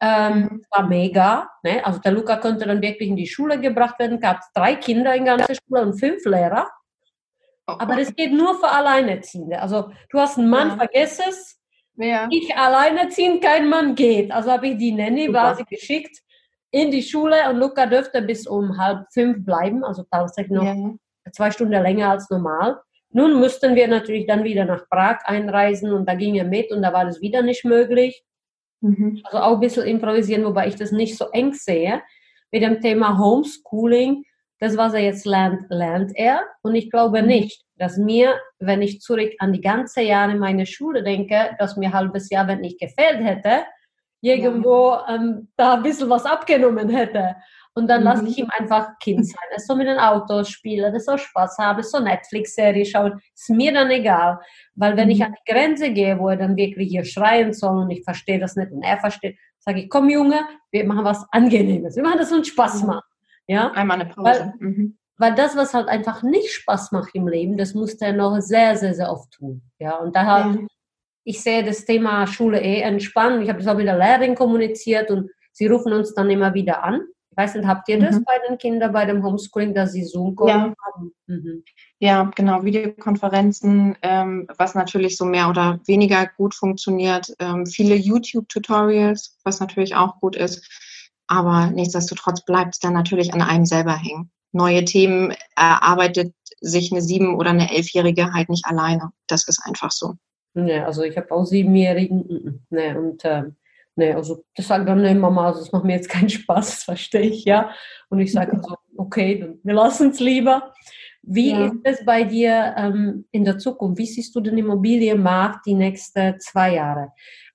Ähm, mhm. war mega. Ne? Also der Luca konnte dann wirklich in die Schule gebracht werden. Gab drei Kinder in ganzer Schule und fünf Lehrer. Oh. Aber das geht nur für Alleinerziehende. Also du hast einen Mann, ja. vergiss es. Ja. Ich alleinerziehend, kein Mann geht. Also habe ich die Nanny quasi geschickt in die Schule und Luca dürfte bis um halb fünf bleiben, also tatsächlich noch ja. zwei Stunden länger als normal. Nun müssten wir natürlich dann wieder nach Prag einreisen und da ging er mit und da war das wieder nicht möglich. Mhm. Also auch ein bisschen improvisieren, wobei ich das nicht so eng sehe. Mit dem Thema Homeschooling, das, was er jetzt lernt, lernt er. Und ich glaube mhm. nicht, dass mir, wenn ich zurück an die ganze Jahre meine Schule denke, dass mir ein halbes Jahr, wenn nicht gefehlt hätte, irgendwo ähm, da ein bisschen was abgenommen hätte. Und dann mhm. lasse ich ihm einfach Kind sein. Es soll mit den Autos spielen, es soll Spaß haben, es soll Netflix-Serie schauen. Ist mir dann egal. Weil wenn mhm. ich an die Grenze gehe, wo er dann wirklich hier schreien soll und ich verstehe das nicht und er versteht, sage ich, komm Junge, wir machen was Angenehmes. Wir machen das, uns Spaß mhm. macht. Ja? Einmal eine Pause. Weil, mhm. weil das, was halt einfach nicht Spaß macht im Leben, das muss er noch sehr, sehr, sehr oft tun. Ja, und daher, ja. ich sehe das Thema Schule eh entspannt. Ich habe das auch mit der Lehrerin kommuniziert und sie rufen uns dann immer wieder an ich weiß nicht, habt ihr das mhm. bei den Kindern bei dem Homeschooling, dass sie Zoom ja. haben? Mhm. Ja, genau, Videokonferenzen, ähm, was natürlich so mehr oder weniger gut funktioniert. Ähm, viele YouTube-Tutorials, was natürlich auch gut ist. Aber nichtsdestotrotz bleibt es dann natürlich an einem selber hängen. Neue Themen erarbeitet sich eine sieben- oder eine elfjährige halt nicht alleine. Das ist einfach so. Ja, also ich habe auch siebenjährigen. Ne, und ähm, nee, also das sagt dann, nee, Mama, also das macht mir jetzt keinen Spaß, das verstehe ich, ja. Und ich sage also, okay, dann wir lassen es lieber. Wie ja. ist es bei dir ähm, in der Zukunft? Wie siehst du den Immobilienmarkt die nächsten zwei Jahre?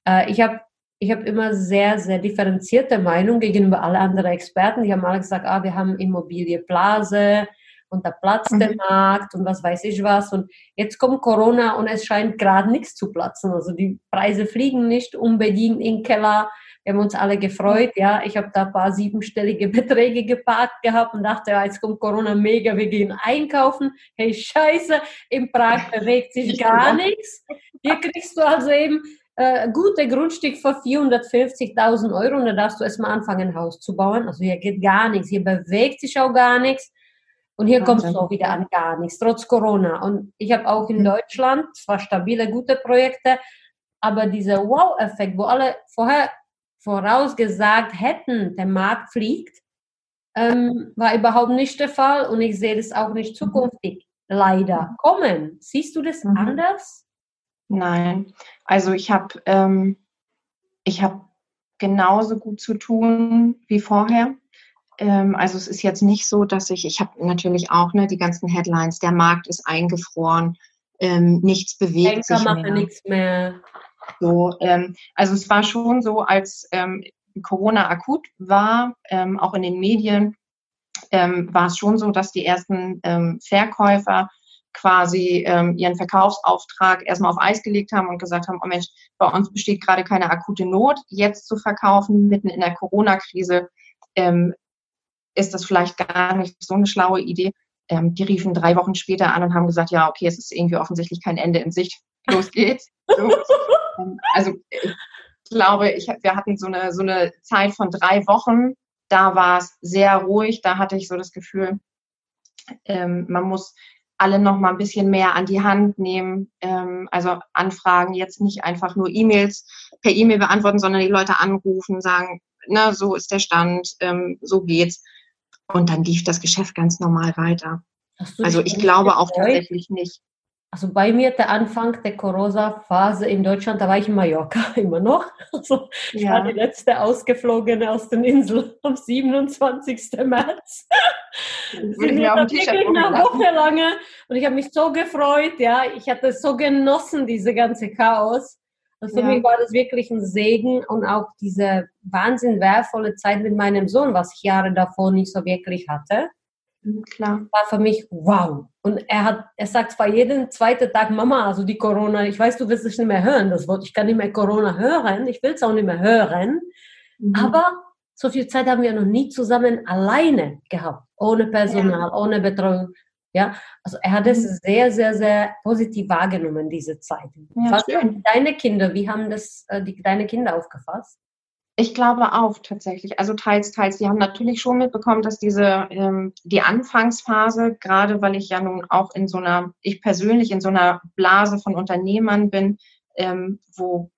Äh, ich habe ich hab immer sehr, sehr differenzierte Meinung gegenüber allen anderen Experten. Die haben alle gesagt, ah, wir haben Immobilienblase, und da platzt mhm. der Markt und was weiß ich was. Und jetzt kommt Corona und es scheint gerade nichts zu platzen. Also die Preise fliegen nicht unbedingt in den Keller. Wir haben uns alle gefreut, ja. Ich habe da ein paar siebenstellige Beträge geparkt gehabt und dachte, ja, jetzt kommt Corona mega, wir gehen einkaufen. Hey, scheiße, in Prag bewegt sich gar nichts. Hier kriegst du also eben äh, gute Grundstück für 450.000 Euro und da darfst du erstmal anfangen, ein Haus zu bauen. Also hier geht gar nichts, hier bewegt sich auch gar nichts. Und hier kommst du auch wieder an gar nichts, trotz Corona. Und ich habe auch in hm. Deutschland zwar stabile, gute Projekte, aber dieser Wow-Effekt, wo alle vorher vorausgesagt hätten, der Markt fliegt, ähm, war überhaupt nicht der Fall und ich sehe das auch nicht zukünftig leider kommen. Siehst du das mhm. anders? Nein, also ich habe ähm, ich habe genauso gut zu tun wie vorher. Ähm, also es ist jetzt nicht so, dass ich, ich habe natürlich auch ne, die ganzen Headlines, der Markt ist eingefroren, ähm, nichts bewegt Denker sich mehr. nichts mehr. So, ähm, also es war schon so, als ähm, Corona akut war, ähm, auch in den Medien, ähm, war es schon so, dass die ersten Verkäufer quasi ähm, ihren Verkaufsauftrag erstmal auf Eis gelegt haben und gesagt haben, oh Mensch, bei uns besteht gerade keine akute Not, jetzt zu verkaufen, mitten in der Corona-Krise, ähm, ist das vielleicht gar nicht so eine schlaue Idee. Ähm, die riefen drei Wochen später an und haben gesagt, ja, okay, es ist irgendwie offensichtlich kein Ende in Sicht. Los geht's. So. Ähm, also ich glaube, ich, wir hatten so eine, so eine Zeit von drei Wochen. Da war es sehr ruhig. Da hatte ich so das Gefühl, ähm, man muss alle noch mal ein bisschen mehr an die Hand nehmen. Ähm, also Anfragen jetzt nicht einfach nur E-Mails per E-Mail beantworten, sondern die Leute anrufen, sagen, na, so ist der Stand, ähm, so geht's. Und dann lief das Geschäft ganz normal weiter. Also ich glaube auch tatsächlich nicht. Also bei mir der Anfang der Corona-Phase in Deutschland, da war ich in Mallorca immer noch. Also ich ja. war die letzte Ausgeflogene aus den Inseln am 27. März. Ich mir auch wirklich eine Woche lange und ich habe mich so gefreut, ja. Ich hatte so genossen, diese ganze Chaos. Also für ja. mich war das wirklich ein Segen und auch diese wahnsinnig wertvolle Zeit mit meinem Sohn, was ich Jahre davor nicht so wirklich hatte. Mhm, klar. War für mich wow. Und er hat, er sagt zwar jeden zweiten Tag, Mama, also die Corona, ich weiß, du willst es nicht mehr hören, das Wort, ich kann nicht mehr Corona hören, ich will es auch nicht mehr hören. Mhm. Aber so viel Zeit haben wir noch nie zusammen alleine gehabt, ohne Personal, ja. ohne Betreuung. Ja, also er hat es mhm. sehr, sehr, sehr positiv wahrgenommen, diese Zeit. Ja, Was schön. deine Kinder, wie haben das äh, die, deine Kinder aufgefasst? Ich glaube auch tatsächlich. Also teils, teils. Die haben natürlich schon mitbekommen, dass diese ähm, die Anfangsphase, gerade weil ich ja nun auch in so einer, ich persönlich in so einer Blase von Unternehmern bin, ähm, wo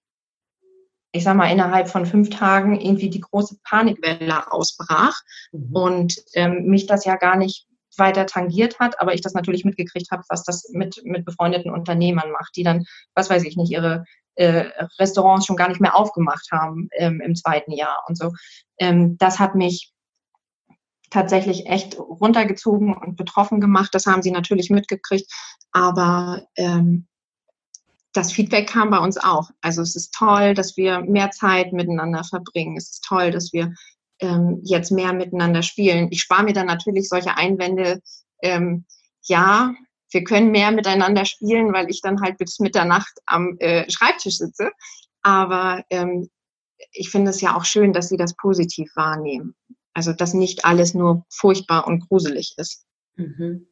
ich sag mal, innerhalb von fünf Tagen irgendwie die große Panikwelle ausbrach mhm. und ähm, mich das ja gar nicht weiter tangiert hat, aber ich das natürlich mitgekriegt habe, was das mit, mit befreundeten Unternehmern macht, die dann, was weiß ich nicht, ihre äh, Restaurants schon gar nicht mehr aufgemacht haben ähm, im zweiten Jahr und so. Ähm, das hat mich tatsächlich echt runtergezogen und betroffen gemacht. Das haben sie natürlich mitgekriegt, aber ähm, das Feedback kam bei uns auch. Also es ist toll, dass wir mehr Zeit miteinander verbringen. Es ist toll, dass wir ähm, jetzt mehr miteinander spielen. Ich spare mir dann natürlich solche Einwände, ähm, ja, wir können mehr miteinander spielen, weil ich dann halt bis Mitternacht am äh, Schreibtisch sitze. Aber ähm, ich finde es ja auch schön, dass sie das positiv wahrnehmen. Also, dass nicht alles nur furchtbar und gruselig ist. Mhm.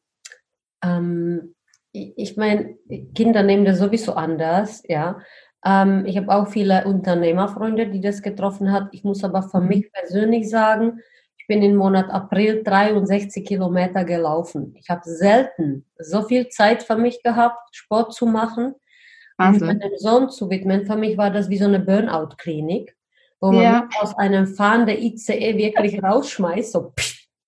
Ähm, ich meine, Kinder nehmen das sowieso anders, ja. Ähm, ich habe auch viele Unternehmerfreunde, die das getroffen hat. Ich muss aber für mhm. mich persönlich sagen, ich bin im Monat April 63 Kilometer gelaufen. Ich habe selten so viel Zeit für mich gehabt, Sport zu machen, und meinem Sohn zu widmen. Für mich war das wie so eine Burnout-Klinik, wo man ja. aus einem fahrenden ICE wirklich rausschmeißt, so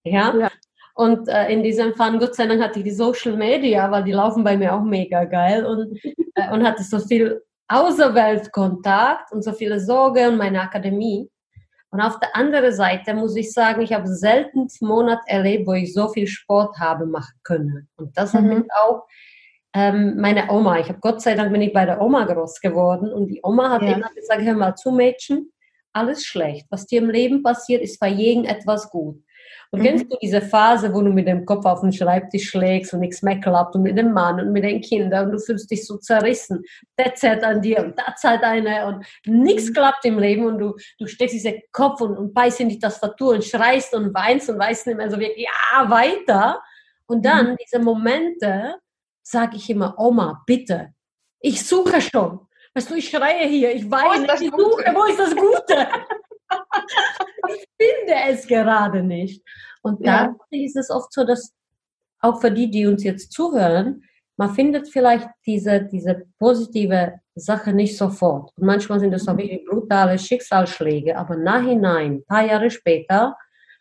ja. ja. Und äh, in diesem Fall, Gott sei Dank, hatte ich die Social Media, weil die laufen bei mir auch mega geil und, äh, und hatte so viel Außerweltkontakt und so viele Sorge und meine Akademie. Und auf der anderen Seite muss ich sagen, ich habe selten einen Monat erlebt, wo ich so viel Sport habe machen können. Und das hat mhm. mich auch ähm, meine Oma, ich habe Gott sei Dank bin ich bei der Oma groß geworden und die Oma hat ja. immer gesagt, hör mal zu Mädchen, alles schlecht. Was dir im Leben passiert, ist bei jedem etwas gut. Und mhm. kennst du diese Phase, wo du mit dem Kopf auf den Schreibtisch schlägst und nichts mehr klappt und mit dem Mann und mit den Kindern und du fühlst dich so zerrissen. Der zerrt an dir und da zerrt einer und nichts mhm. klappt im Leben und du, du steckst diesen Kopf und, und beißt in die Tastatur und schreist und weinst und weißt nicht mehr so wirklich, ja, weiter. Und dann mhm. diese Momente, sage ich immer, Oma, bitte, ich suche schon. Weißt du, ich schreie hier, ich weine, ich suche, wo ist das Gute? ich finde es gerade nicht. Und da ja. ist es oft so, dass auch für die, die uns jetzt zuhören, man findet vielleicht diese, diese positive Sache nicht sofort. Und manchmal sind das auch wirklich brutale Schicksalsschläge, aber nachhinein, ein paar Jahre später,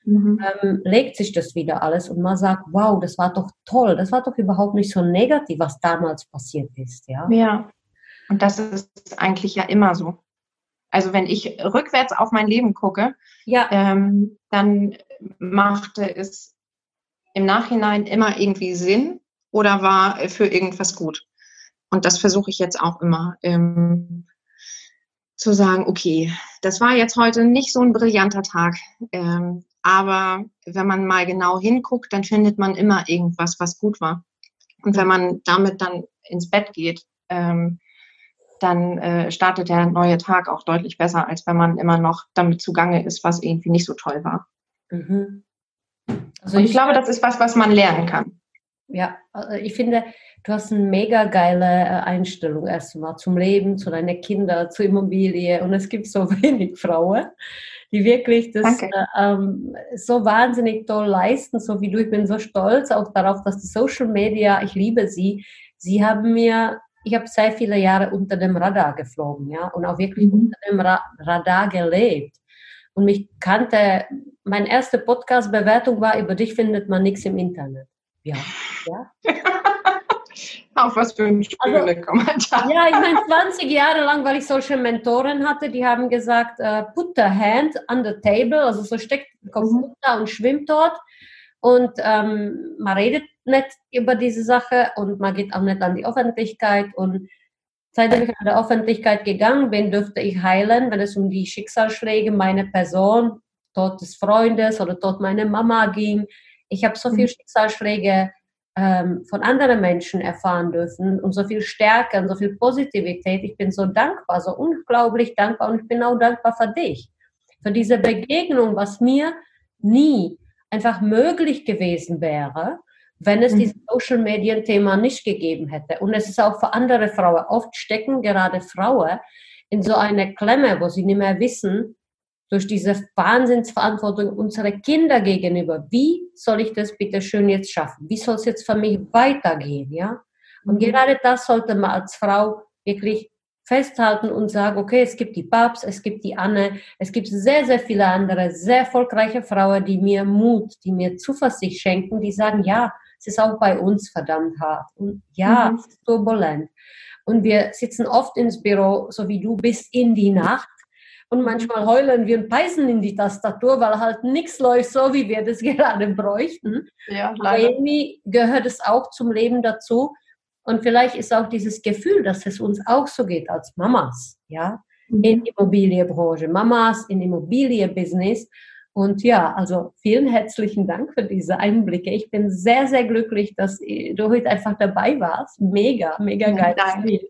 mhm. ähm, legt sich das wieder alles und man sagt, wow, das war doch toll, das war doch überhaupt nicht so negativ, was damals passiert ist. Ja, ja. und das ist eigentlich ja immer so. Also wenn ich rückwärts auf mein Leben gucke, ja. ähm, dann machte es im Nachhinein immer irgendwie Sinn oder war für irgendwas gut. Und das versuche ich jetzt auch immer ähm, zu sagen, okay, das war jetzt heute nicht so ein brillanter Tag, ähm, aber wenn man mal genau hinguckt, dann findet man immer irgendwas, was gut war. Und wenn man damit dann ins Bett geht, ähm, dann äh, startet der neue Tag auch deutlich besser, als wenn man immer noch damit zugange ist, was irgendwie nicht so toll war. Mhm. Also ich, ich glaube, das ist was, was man lernen kann. Ja, also ich finde, du hast eine mega geile äh, Einstellung erstmal zum Leben, zu deinen Kindern, zur Immobilie. Und es gibt so wenig Frauen, die wirklich das äh, ähm, so wahnsinnig toll leisten, so wie du. Ich bin so stolz auch darauf, dass die Social Media, ich liebe sie, sie haben mir ich habe sehr viele Jahre unter dem Radar geflogen, ja, und auch wirklich mhm. unter dem Ra Radar gelebt. Und mich kannte, meine erste Podcast-Bewertung war, über dich findet man nichts im Internet. Ja, ja. Auf was für ein schöner also, Kommentar. Ja, ich meine, 20 Jahre lang, weil ich solche Mentoren hatte, die haben gesagt, uh, put the hand on the table, also so steckt der Kopf mhm. und schwimmt dort. Und ähm, man redet nicht über diese Sache und man geht auch nicht an die Öffentlichkeit. Und seitdem ich an die Öffentlichkeit gegangen bin, dürfte ich heilen, wenn es um die Schicksalsschläge meiner Person, Tod des Freundes oder Tod meiner Mama ging. Ich habe so viele mhm. Schicksalsschläge ähm, von anderen Menschen erfahren dürfen und so viel Stärke und so viel Positivität. Ich bin so dankbar, so unglaublich dankbar und ich bin auch dankbar für dich, für diese Begegnung, was mir nie einfach möglich gewesen wäre, wenn es mhm. dieses Social Media Thema nicht gegeben hätte. Und es ist auch für andere Frauen. Oft stecken gerade Frauen in so eine Klemme, wo sie nicht mehr wissen, durch diese Wahnsinnsverantwortung unserer Kinder gegenüber, wie soll ich das bitte schön jetzt schaffen? Wie soll es jetzt für mich weitergehen? Ja? Und mhm. gerade das sollte man als Frau wirklich festhalten und sagen, okay, es gibt die Babs, es gibt die Anne, es gibt sehr, sehr viele andere, sehr erfolgreiche Frauen, die mir Mut, die mir Zuversicht schenken, die sagen, ja, es ist auch bei uns verdammt hart. Und ja, mhm. es ist turbulent. Und wir sitzen oft ins Büro, so wie du bist, in die Nacht. Und manchmal heulen wir und beißen in die Tastatur, weil halt nichts läuft so, wie wir das gerade bräuchten. Ja, leider. Aber irgendwie gehört es auch zum Leben dazu, und vielleicht ist auch dieses Gefühl, dass es uns auch so geht als Mamas, ja, mhm. in Immobilienbranche, Mamas in Immobilienbusiness. Und ja, also vielen herzlichen Dank für diese Einblicke. Ich bin sehr, sehr glücklich, dass du heute einfach dabei warst. Mega, mega geil. Danke.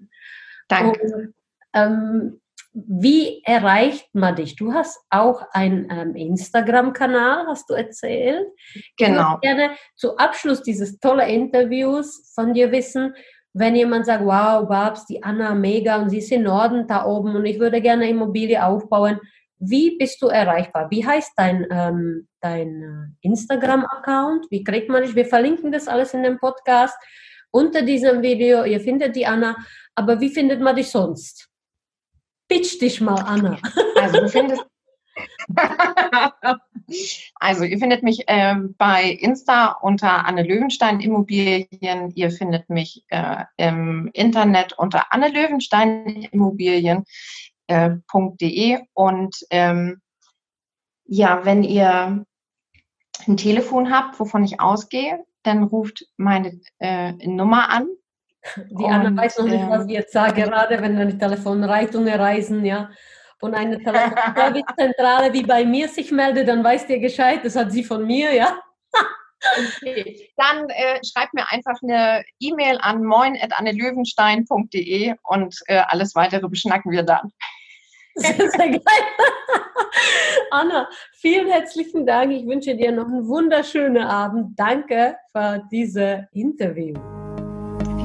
Danke. Und, ähm, wie erreicht man dich? Du hast auch einen ähm, Instagram-Kanal, hast du erzählt. Genau. Ich würde gerne zu Abschluss dieses tolle Interviews von dir wissen, wenn jemand sagt, wow, Babs, die Anna mega und sie ist im Norden da oben und ich würde gerne Immobilie aufbauen. Wie bist du erreichbar? Wie heißt dein, ähm, dein äh, Instagram-Account? Wie kriegt man dich? Wir verlinken das alles in dem Podcast unter diesem Video. Ihr findet die Anna. Aber wie findet man dich sonst? Pitch dich mal, Anna. Also, du findest, also ihr findet mich äh, bei Insta unter Anne Löwenstein Immobilien. Ihr findet mich äh, im Internet unter Anne Löwenstein Immobilien.de äh, und ähm, ja, wenn ihr ein Telefon habt, wovon ich ausgehe, dann ruft meine äh, Nummer an die und, Anna weiß noch nicht, was ich jetzt sage, gerade wenn dann die Telefonleitungen reisen, ja. Und eine Telefonzentrale wie bei mir sich meldet, dann weiß ihr Bescheid, das hat sie von mir, ja. Okay. Dann äh, schreibt mir einfach eine E-Mail an moin.annelöwenstein.de und äh, alles weitere beschnacken wir dann. Sehr, sehr geil. Anna, vielen herzlichen Dank. Ich wünsche dir noch einen wunderschönen Abend. Danke für dieses Interview.